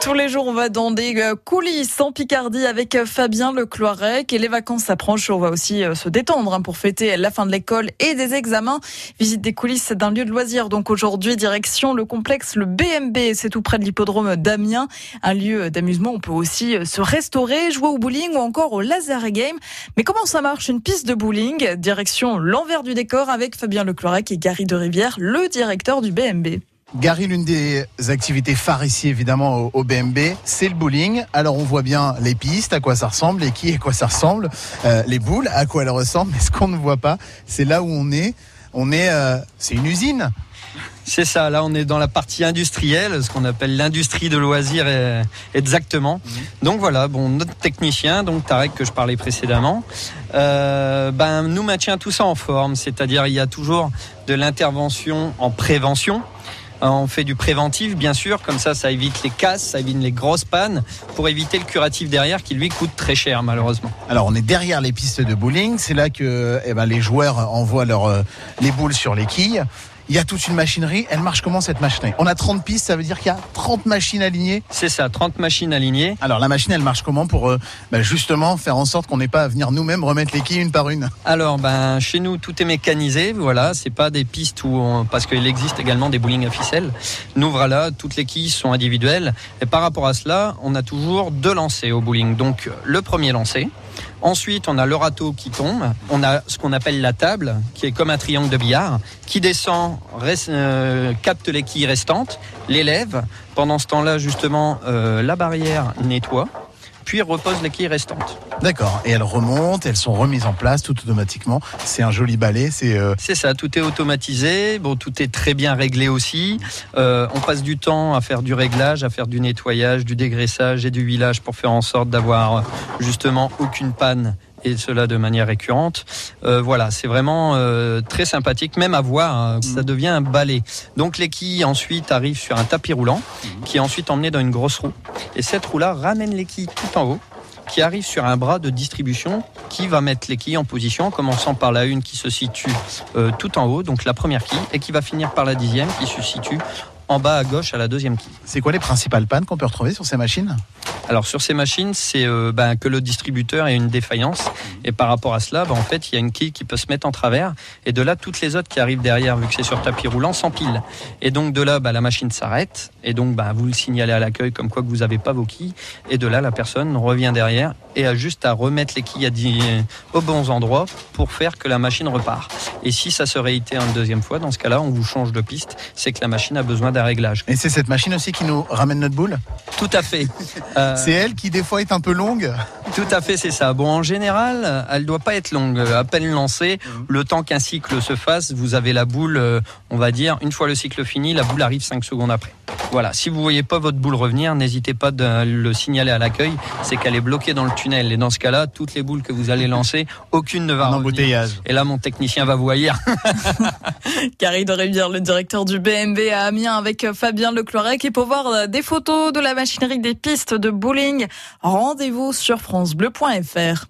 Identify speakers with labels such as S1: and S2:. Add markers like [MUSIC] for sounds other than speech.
S1: Tous les jours, on va dans des euh, coulisses en Picardie avec euh, Fabien Le Cloirec et les vacances s'approchent. On va aussi euh, se détendre hein, pour fêter la fin de l'école et des examens. Visite des coulisses d'un lieu de loisirs. Donc aujourd'hui, direction le complexe le BMB. C'est tout près de l'hippodrome d'Amiens. Un lieu d'amusement. On peut aussi se restaurer, jouer au bowling ou encore au laser game. Mais comment ça marche? Une piste de bowling Direction l'envers du décor avec Fabien Le Cloirec et Gary de Rivière, le directeur du BMB.
S2: Gary, l'une des activités phares ici, évidemment, au, BMB, c'est le bowling. Alors, on voit bien les pistes, à quoi ça ressemble, les quilles, à quoi ça ressemble, euh, les boules, à quoi elles ressemblent. Mais ce qu'on ne voit pas, c'est là où on est. On est, euh, c'est une usine.
S3: C'est ça, là on est dans la partie industrielle, ce qu'on appelle l'industrie de loisirs exactement. Mhm. Donc voilà, bon, notre technicien, donc Tarek que je parlais précédemment, euh, ben, nous maintient tout ça en forme, c'est-à-dire il y a toujours de l'intervention en prévention, on fait du préventif, bien sûr, comme ça, ça évite les casses, ça évite les grosses pannes, pour éviter le curatif derrière qui lui coûte très cher, malheureusement.
S2: Alors, on est derrière les pistes de bowling. C'est là que eh ben, les joueurs envoient euh, les boules sur les quilles il y a toute une machinerie. Elle marche comment cette machinerie On a 30 pistes, ça veut dire qu'il y a 30 machines alignées
S3: C'est ça, 30 machines alignées.
S2: Alors la machine, elle marche comment pour euh, bah, justement faire en sorte qu'on n'ait pas à venir nous-mêmes remettre les quilles une par une?
S3: Alors ben chez nous tout est mécanisé, voilà, c'est pas des pistes où parce qu'il existe également des bowling à ficelle. Nous voilà, toutes les quilles sont individuelles et par rapport à cela, on a toujours deux lancers au bowling. Donc le premier lancer Ensuite, on a le râteau qui tombe. On a ce qu'on appelle la table, qui est comme un triangle de billard, qui descend, euh, capte les quilles restantes, les lève. Pendant ce temps-là, justement, euh, la barrière nettoie puis repose les quilles restantes.
S2: D'accord. Et elles remontent, elles sont remises en place tout automatiquement. C'est un joli balai. C'est
S3: euh, c'est ça. Tout est automatisé. Bon, tout est très bien réglé aussi. Euh, on passe du temps à faire du réglage, à faire du nettoyage, du dégraissage et du huilage pour faire en sorte d'avoir justement aucune panne et cela de manière récurrente. Euh, voilà, c'est vraiment euh, très sympathique, même à voir, hein, ça mm. devient un balai. Donc les quilles ensuite arrivent sur un tapis roulant mm. qui est ensuite emmené dans une grosse roue. Et cette roue-là ramène les quilles tout en haut qui arrive sur un bras de distribution qui va mettre les quilles en position, en commençant par la une qui se situe euh, tout en haut, donc la première quille, et qui va finir par la dixième qui se situe en bas à gauche à la deuxième quille.
S2: C'est quoi les principales pannes qu'on peut retrouver sur ces machines?
S3: Alors sur ces machines, c'est euh, ben, que le distributeur ait une défaillance. Et par rapport à cela, ben, en fait, il y a une quille qui peut se mettre en travers. Et de là, toutes les autres qui arrivent derrière, vu que c'est sur tapis roulant, s'empilent. Et donc de là, ben, la machine s'arrête. Et donc vous le signalez à l'accueil comme quoi que vous n'avez pas vos quilles. Et de là, la personne revient derrière et a juste à remettre les quilles aux bons endroits pour faire que la machine repart. Et si ça se réitère une deuxième fois, dans ce cas-là, on vous change de piste. C'est que la machine a besoin d'un réglage.
S2: Et c'est cette machine aussi qui nous ramène notre boule?
S3: Tout à fait.
S2: Euh, c'est elle qui des fois est un peu longue
S3: Tout à fait, c'est ça. Bon, en général, elle doit pas être longue. À peine lancée, mhm. le temps qu'un cycle se fasse, vous avez la boule, euh, on va dire, une fois le cycle fini, la boule arrive 5 secondes après. Voilà, si vous voyez pas votre boule revenir, n'hésitez pas de le signaler à l'accueil. C'est qu'elle est bloquée dans le tunnel. Et dans ce cas-là, toutes les boules que vous allez lancer, aucune ne va
S2: Un embouteillage.
S3: Et là, mon technicien va vous haïr. [LAUGHS]
S1: Carrie de Rivière, le directeur du BMB à Amiens avec Fabien Leclorec. Et pour voir des photos de la machinerie des pistes de bowling, rendez-vous sur francebleu.fr.